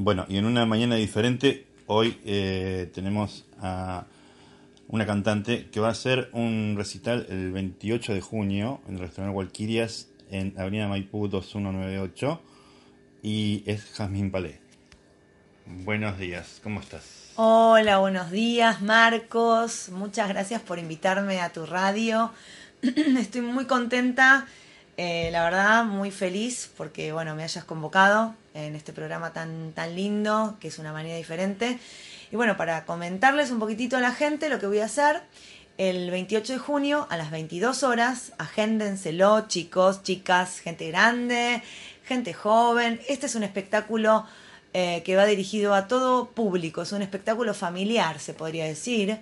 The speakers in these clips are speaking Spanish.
Bueno, y en una mañana diferente, hoy eh, tenemos a una cantante que va a hacer un recital el 28 de junio en el restaurante Walquirias en Avenida Maipú 2198 y es Jazmín Palé. Buenos días, ¿cómo estás? Hola, buenos días Marcos, muchas gracias por invitarme a tu radio. Estoy muy contenta, eh, la verdad, muy feliz porque bueno, me hayas convocado en este programa tan, tan lindo, que es una manera diferente. Y bueno, para comentarles un poquitito a la gente lo que voy a hacer, el 28 de junio a las 22 horas, agéndenselo chicos, chicas, gente grande, gente joven. Este es un espectáculo eh, que va dirigido a todo público, es un espectáculo familiar, se podría decir.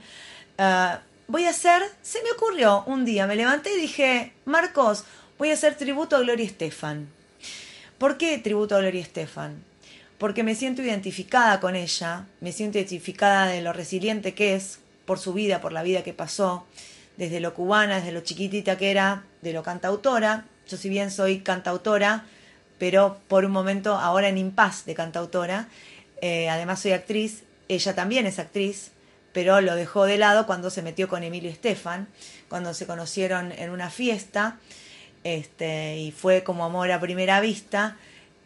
Eh, voy a hacer, se me ocurrió un día, me levanté y dije, Marcos, voy a hacer tributo a Gloria Estefan. ¿Por qué tributo a Gloria Estefan? Porque me siento identificada con ella, me siento identificada de lo resiliente que es por su vida, por la vida que pasó, desde lo cubana, desde lo chiquitita que era, de lo cantautora. Yo si bien soy cantautora, pero por un momento ahora en impas de cantautora, eh, además soy actriz, ella también es actriz, pero lo dejó de lado cuando se metió con Emilio Estefan, cuando se conocieron en una fiesta este, y fue como amor a primera vista,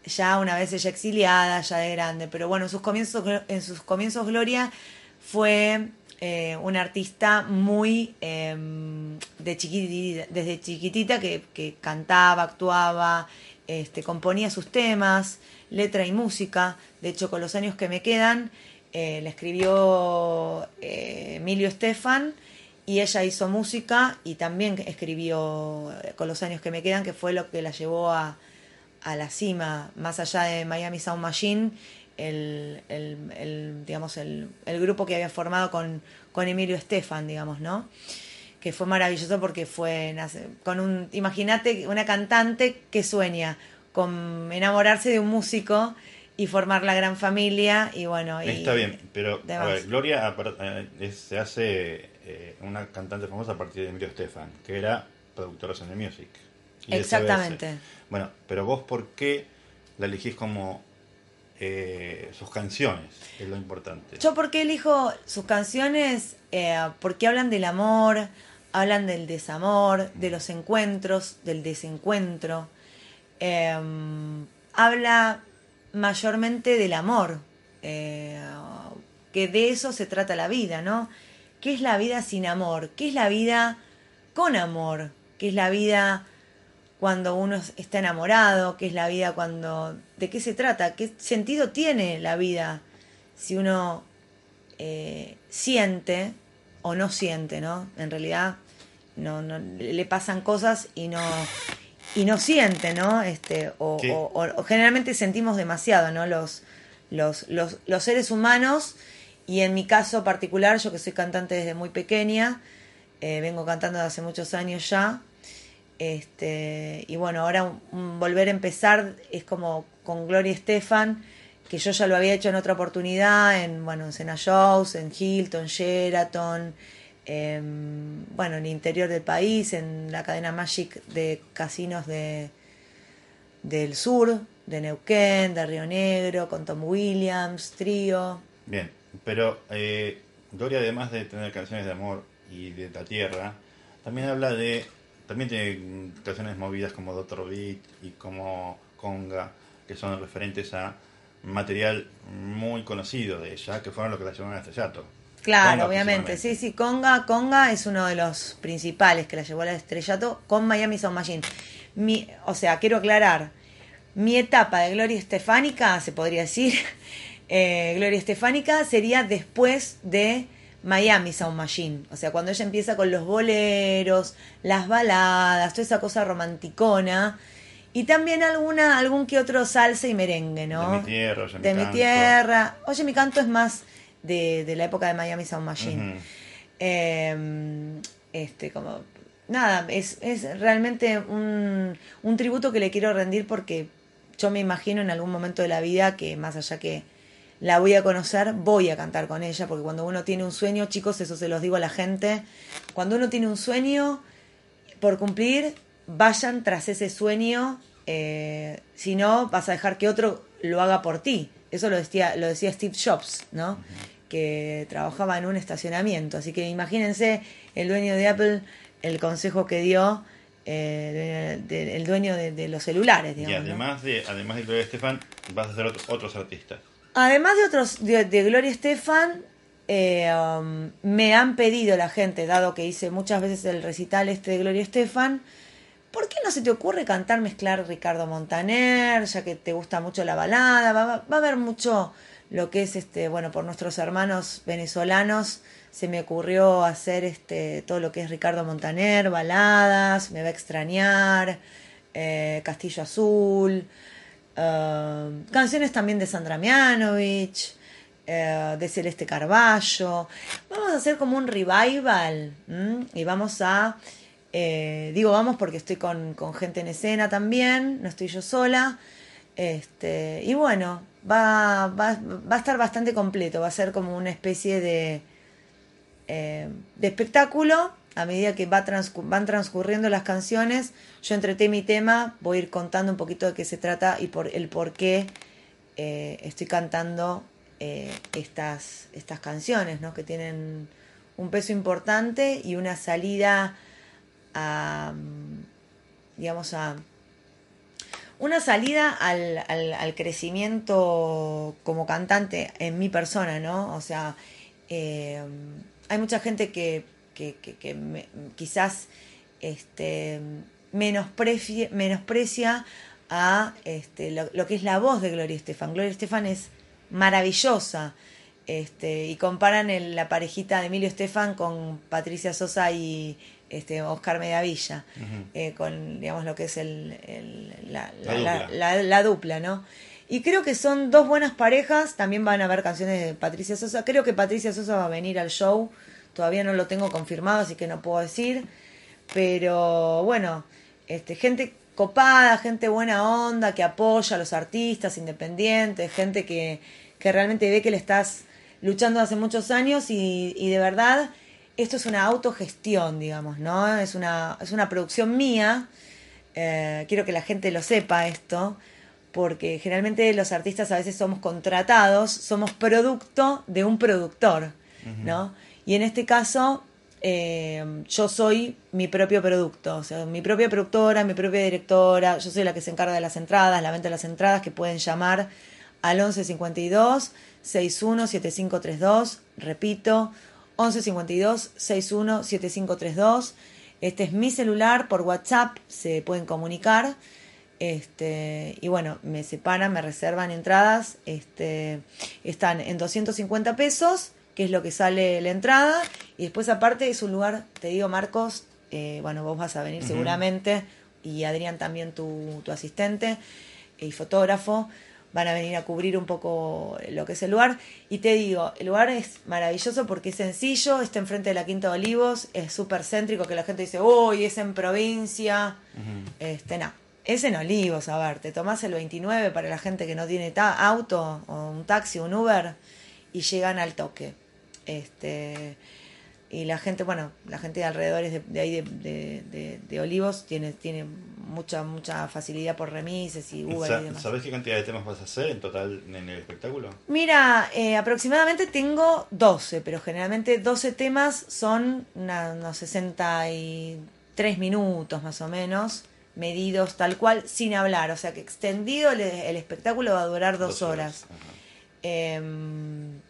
ya una vez ella exiliada, ya de grande, pero bueno, en sus comienzos, en sus comienzos Gloria fue eh, una artista muy em, de chiquitita, desde chiquitita que, cantaba, actuaba, este, componía sus temas, letra y música. De hecho, con los años que me quedan, eh, le escribió eh, Emilio Estefan y ella hizo música y también escribió eh, con los años que me quedan, que fue lo que la llevó a, a la cima, más allá de Miami Sound Machine, el, el, el digamos, el, el, grupo que había formado con, con Emilio Estefan, digamos, ¿no? Que fue maravilloso porque fue con un, imagínate, una cantante que sueña con enamorarse de un músico y formar la gran familia y bueno. Y Está bien, pero a ver, Gloria eh, se hace eh, una cantante famosa a partir de Emilio Estefan, que era productora de Music. Exactamente. Bueno, pero vos, ¿por qué la elegís como eh, sus canciones? Es lo importante. Yo, ¿por qué elijo sus canciones? Eh, porque hablan del amor, hablan del desamor, de los encuentros, del desencuentro. Eh, habla mayormente del amor, que de eso se trata la vida, ¿no? ¿Qué es la vida sin amor? ¿Qué es la vida con amor? ¿Qué es la vida cuando uno está enamorado? ¿Qué es la vida cuando... ¿De qué se trata? ¿Qué sentido tiene la vida si uno eh, siente o no siente, ¿no? En realidad no, no, le pasan cosas y no y no siente, ¿no? Este, o, o, o, generalmente sentimos demasiado, ¿no? Los, los, los, los seres humanos y en mi caso particular, yo que soy cantante desde muy pequeña, eh, vengo cantando desde hace muchos años ya. Este, y bueno, ahora volver a empezar es como con Gloria Estefan, que yo ya lo había hecho en otra oportunidad, en bueno, en Sena Shows, en Hilton, Sheraton, eh, bueno, en el interior del país, en la cadena Magic de casinos de, del sur, de Neuquén, de Río Negro, con Tom Williams, Trío. Bien, pero eh, Gloria, además de tener canciones de amor y de la tierra, también habla de. También tiene canciones movidas como Doctor Beat y como Conga, que son referentes a material muy conocido de ella, que fueron los que la llevaron a estrellato. Claro, Conga, obviamente. Sí, sí, Conga, Conga es uno de los principales que la llevó al estrellato con Miami Sound Machine. Mi, o sea, quiero aclarar, mi etapa de Gloria Estefánica, se podría decir, eh, Gloria Estefánica sería después de Miami Sound Machine. O sea, cuando ella empieza con los boleros, las baladas, toda esa cosa romanticona. Y también alguna, algún que otro salsa y merengue, ¿no? De mi tierra, Oye mi De mi canto. tierra. Oye, mi canto es más de, de la época de Miami Sound Machine. Eh, este, como. Nada, es, es realmente un, un tributo que le quiero rendir porque yo me imagino en algún momento de la vida que más allá que la voy a conocer, voy a cantar con ella, porque cuando uno tiene un sueño, chicos, eso se los digo a la gente, cuando uno tiene un sueño por cumplir, vayan tras ese sueño, eh, si no, vas a dejar que otro lo haga por ti. Eso lo decía, lo decía Steve Jobs, ¿no? Que trabajaba en un estacionamiento. Así que imagínense el dueño de Apple, el consejo que dio, eh, el dueño de, el dueño de- de los celulares, Y digamos. ¿no? además de, además de Gloria Estefan, vas a otro- otros artistas. Además de otros, de, Gloria Estefan, eh, um, me han pedido la gente, dado que hice muchas veces el recital este de Gloria Estefan, ¿por qué no se te ocurre cantar, mezclar Ricardo Montaner, ya que te gusta mucho la balada? Va a haber mucho lo que es, este bueno, por nuestros hermanos venezolanos, se me ocurrió hacer este todo lo que es Ricardo Montaner, baladas, Me va a extrañar, eh, Castillo Azul, eh, canciones también de Sandra Mianovich, eh, de Celeste Carballo. Vamos a hacer como un revival y vamos a, eh, digo vamos porque estoy con, con gente en escena también, no estoy yo sola. Este, y bueno, va, va, va a estar bastante completo, va a ser como una especie de, eh, de espectáculo. A medida que va van transcurriendo las canciones, yo entre tema y tema voy a ir contando un poquito de qué se trata y por el por qué eh, estoy cantando eh, estas, estas canciones, ¿no? que tienen un peso importante y una salida a, digamos, a una salida al, al, al crecimiento como cantante en mi persona, ¿no? O sea, eh, hay mucha gente que, que, que- que me- quizás este, menosprecia, menosprecia a este, lo, lo que es la voz de Gloria Estefan. Gloria Estefan es maravillosa. Este, y comparan el- la parejita de Emilio Estefan con Patricia Sosa y este, Oscar Mediavilla, eh, con digamos lo que es el, el- la, La la- dupla. la- la dupla, ¿no? Y creo que son dos buenas parejas, también van a haber canciones de Patricia Sosa, creo que Patricia Sosa va a venir al show, todavía no lo tengo confirmado, así que no puedo decir, pero bueno, este, gente copada, gente buena onda, que apoya a los artistas independientes, gente que, que realmente ve que le estás luchando hace muchos años y, y de verdad esto es una autogestión, digamos, ¿no? Es una, es una producción mía, eh, quiero que la gente lo sepa esto, porque generalmente los artistas a veces somos contratados, somos producto de un productor, ¿no? Y en este caso, eh, yo soy mi propio producto, o sea, mi propia productora, mi propia directora, yo soy la que se encarga de las entradas, la venta de las entradas, que pueden llamar al 1152 61 7532, repito, 1152 61 7532. Este es mi celular, por WhatsApp se pueden comunicar. Este, y bueno, me separan, me reservan entradas. Este, están en 250 pesos, que es lo que sale la entrada. Y después, aparte, es un lugar, te digo, Marcos, eh, bueno, vos vas a venir seguramente. Y Adrián también, tu, tu asistente y fotógrafo. Van a venir a cubrir un poco lo que es el lugar. Y te digo, el lugar es maravilloso porque es sencillo, está enfrente de la Quinta de Olivos, es súper céntrico, que la gente dice, uy, es en provincia. Este, no, es en Olivos, a ver, te tomás el 29 para la gente que no tiene ta- auto, o un taxi, un Uber, y llegan al toque. Este, y la gente, bueno, la gente de alrededores de, de ahí de, de- Olivos tiene, tiene mucha, mucha facilidad por remises y Uber Sa- y demás. ¿Sabés qué cantidad de temas vas a hacer en total en el espectáculo? Mira, eh, aproximadamente tengo 12, pero generalmente 12 temas son una- unos 63 minutos más o menos, medidos tal cual, sin hablar. O sea que extendido el, el espectáculo va a durar dos, horas. Em,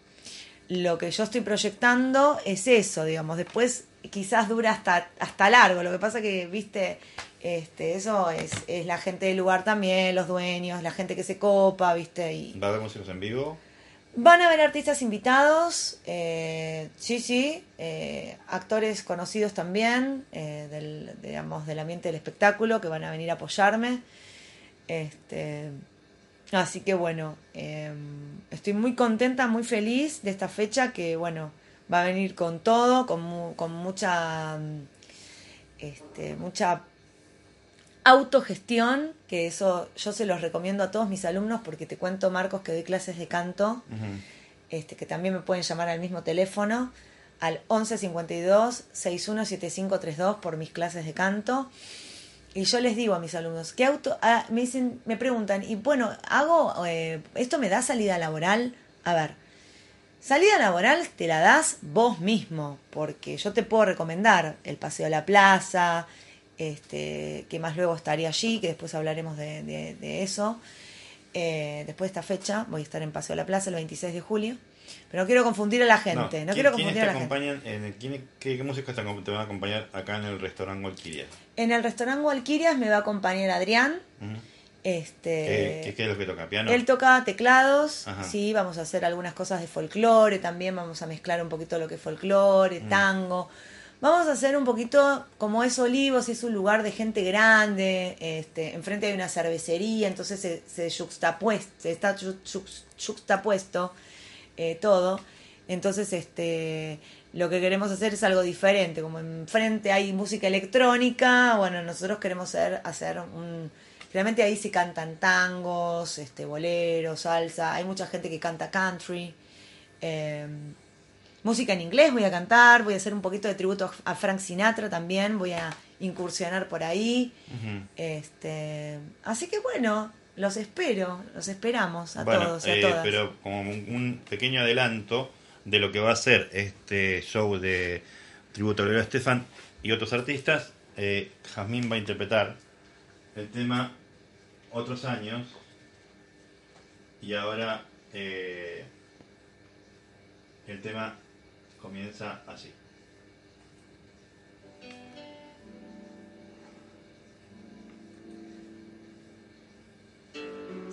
lo que yo estoy proyectando es eso, digamos. Después quizás dura hasta, hasta largo. Lo que pasa que, viste, este, eso es, es la gente del lugar también, los dueños, la gente que se copa, viste, y, ¿Va a haber músicos en vivo? Van a haber artistas invitados, eh, sí, sí, eh, actores conocidos también, eh, del, digamos, del ambiente del espectáculo, que van a venir a apoyarme. Este, así que bueno, em, estoy muy contenta, muy feliz de esta fecha que bueno, va a venir con todo, con, con mucha, este, mucha autogestión, que eso yo se los recomiendo a todos mis alumnos porque te cuento, Marcos, que doy clases de canto, este, que también me pueden llamar al mismo teléfono, al 1152 617532 por mis clases de canto. Y yo les digo a mis alumnos, ¿qué auto? Ah, me dicen, me preguntan, y bueno, hago, eh, ¿esto me da salida laboral? A ver, salida laboral te la das vos mismo, porque yo te puedo recomendar el paseo a la plaza, este, que más luego estaría allí, que después hablaremos de, eso. Eh, después de esta fecha voy a estar en Paseo de la Plaza el 26 de julio. Pero no quiero confundir a la gente. No, quiero confundir a la gente. qué, música te van a acompañar acá en el restaurante Walquirias? En el restaurante Walquirias me va a acompañar Adrián. Este, ¿Qué, es lo que toca? ¿Piano? Él toca teclados, sí, vamos a hacer algunas cosas de folclore, también vamos a mezclar un poquito lo que es folclore, tango. Vamos a hacer un poquito como es Olivos, es un lugar de gente grande, este, enfrente hay una cervecería, entonces se, se, se está juxtapuesto eh, todo. Entonces, este, lo que queremos hacer es algo diferente, como enfrente hay música electrónica, bueno, nosotros queremos hacer, hacer un... Realmente ahí se cantan tangos, este, boleros, salsa, hay mucha gente que canta country. Eh, música en inglés voy a cantar, voy a hacer un poquito de tributo a Frank Sinatra también, voy a incursionar por ahí. este, así que bueno, los espero, los esperamos a todos y a eh, Pero como un, pequeño adelanto de lo que va a ser este show de tributo a Estefan y otros artistas, eh, Jazmín va a interpretar el tema Otros años y ahora eh, el tema comienza así.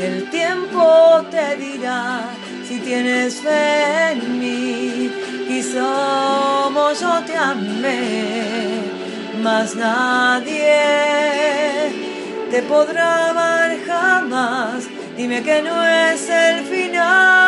El tiempo te dirá si tienes fe en mí. Y somos yo te amé, más nadie te podrá amar jamás. Dime que no es el final.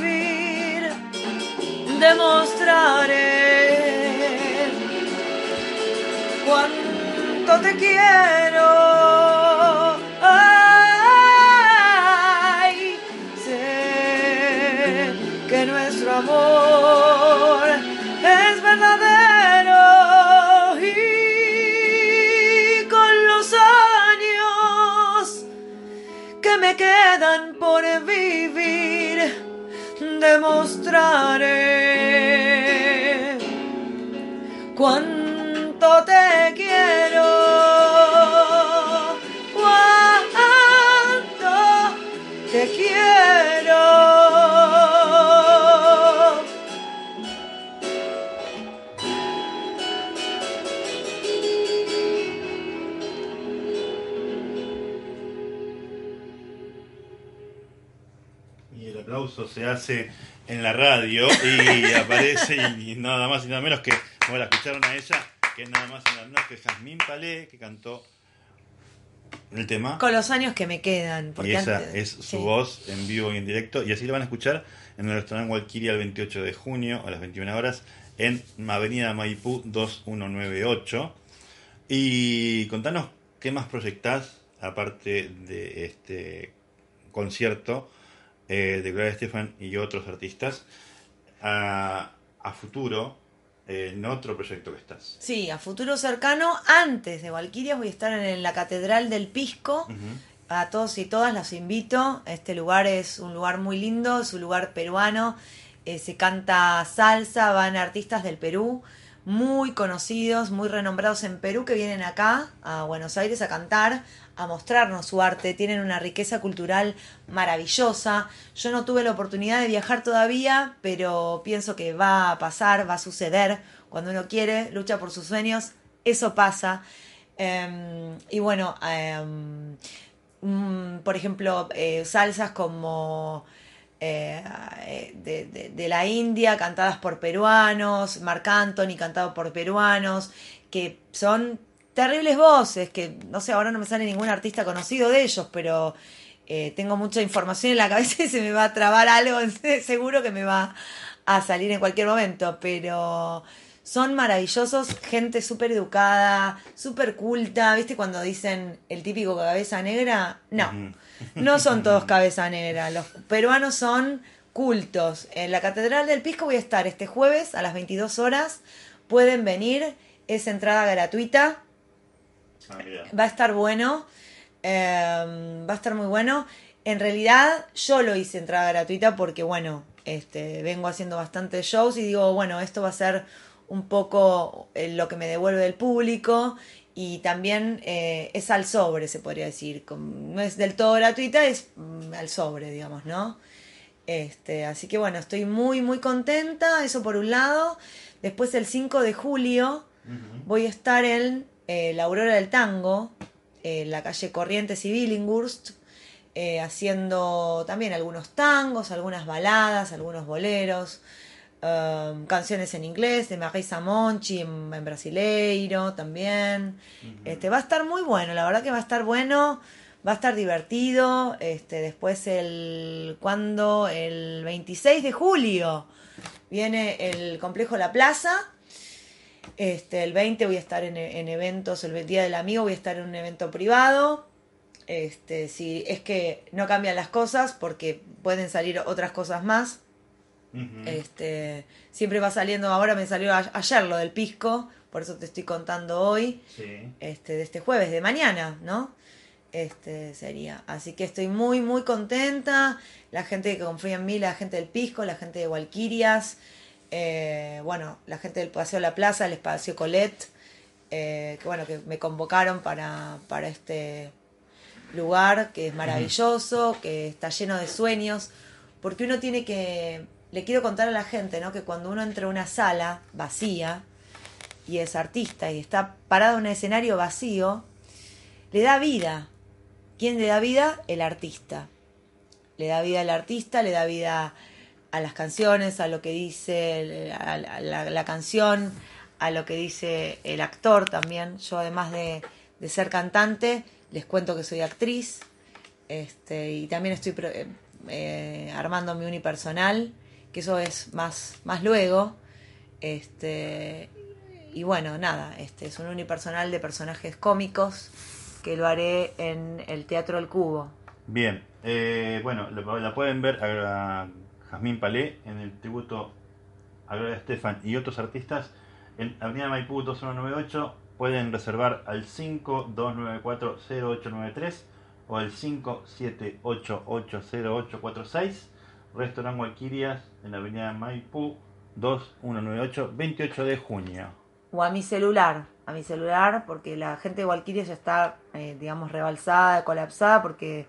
demostraré cuánto te quiero. Sé que nuestro amor es verdadero y con los años que me quedan por vivir demostraré cuánto te quiero. Cuánto te quiero. Y el aplauso se hace en la radio y aparece y, nada más y nada menos que, como la escucharon a ella, que es nada más y nada menos que Jazmín Palé, que cantó el tema. Con los años que me quedan. Porque Y esa antes- es su sí. voz en vivo y en directo. Y así lo van a escuchar en el restaurante Walkiria el 28 de junio a las 21 horas en Avenida Maipú 2198. Y contanos qué más proyectás, aparte de este concierto eh, de Gloria Estefan y otros artistas, a, a futuro en otro proyecto que estás. Sí, a futuro cercano, antes de Valquirias voy a estar en la Catedral del Pisco. A todos y todas los invito. Este lugar es un lugar muy lindo, es un lugar peruano. Eh, se canta salsa, van artistas del Perú, muy conocidos, muy renombrados en Perú, que vienen acá, a Buenos Aires, a cantar, a mostrarnos su arte. Tienen una riqueza cultural maravillosa. Yo no tuve la oportunidad de viajar todavía, pero pienso que va a pasar, va a suceder. Cuando uno quiere, lucha por sus sueños, eso pasa. Em, y bueno, em, mm, por ejemplo, eh, salsas como eh, de, de- de la India, cantadas por peruanos, Marc Anthony cantado por peruanos, que son terribles voces, que no sé, ahora no me sale ningún artista conocido de ellos, pero eh, tengo mucha información en la cabeza y se me va a trabar algo, seguro que me va a salir en cualquier momento, pero son maravillosos, gente súper educada, súper culta, ¿viste cuando dicen el típico cabeza negra? No, no son todos cabeza negra, los peruanos son cultos. En la Catedral del Pisco voy a estar este jueves a las 22 horas, pueden venir, es entrada gratuita, Ah, va a estar bueno, eh, va a estar muy bueno. En realidad yo lo hice entrada gratuita porque bueno, este, vengo haciendo bastantes shows y digo, bueno, esto va a ser un poco eh, lo que me devuelve el público y también eh, es al sobre, se podría decir. No es del todo gratuita, es mm, al sobre, digamos, ¿no? Este, así que bueno, estoy muy, muy contenta, eso por un lado. Después el 5 de julio voy a estar en eh, la Aurora del Tango, en la calle Corrientes y Billinghurst, haciendo también algunos tangos, algunas baladas, algunos boleros, um, canciones en inglés de Marisa Monchi en, en brasileiro también. Este va a estar muy bueno, la verdad que va a estar bueno, va a estar divertido. Este después el cuando el 26 de julio viene el complejo La Plaza. Este, el 20 voy a estar en, en eventos, el Día del Amigo voy a estar en un evento privado. Este, si es que no cambian las cosas, porque pueden salir otras cosas más. Este, siempre va saliendo, ahora me salió a- ayer lo del pisco, por eso te estoy contando hoy, Sí. este, de este jueves, de mañana, ¿no? Este sería. Así que estoy muy, muy contenta. La gente que confía en mí, la gente del pisco, la gente de Walquirias. eh, bueno, la gente del Paseo La Plaza, el Espacio Colette, eh, que bueno, que me convocaron para, para este lugar que es maravilloso, que está lleno de sueños, porque uno tiene que, le quiero contar a la gente, ¿no? Que cuando uno entra a una sala vacía y es artista y está parado en un escenario vacío, le da vida. ¿Quién le da vida? El artista. Le da vida al artista, le da vida a las canciones, a lo que dice la, canción, a lo que dice el actor también. Yo además de, de ser cantante, les cuento que soy actriz este, y también estoy eh, eh, armando mi unipersonal, que eso es más, más luego. Este, y bueno, nada, este es un unipersonal de personajes cómicos que lo haré en el Teatro El Cubo. Bien, eh, bueno, la pueden ver a Jazmín Palé en el tributo a Gloria Estefan y otros artistas en Avenida Maipú 2198 pueden reservar al 52940893 o al 57880846 Restaurant Walquirias en la avenida Maipú 2198, 28 de junio. O a mi celular, a mi celular, porque la gente de Walquirias ya está, eh, digamos, rebalsada, colapsada, porque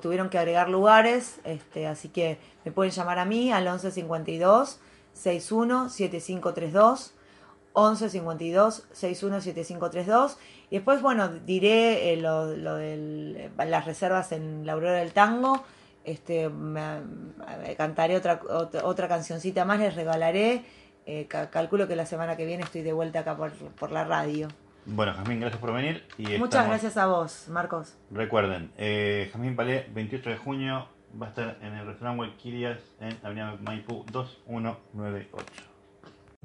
tuvieron que agregar lugares, este, así que me pueden llamar a mí al 1152 61 7532 11 52 61 7532 y después bueno diré eh, lo, lo de las reservas en la Aurora del Tango este cantaré otra, otra, cancioncita más les regalaré eh, calculo que la semana que viene estoy de vuelta acá por, por la radio bueno, Jazmín, gracias por venir. Y Muchas gracias a vos, Marcos. Recuerden, eh, Jazmín Palé, 28 de junio, va a estar en el restaurante Walquirias en Avenida Maipú 2198.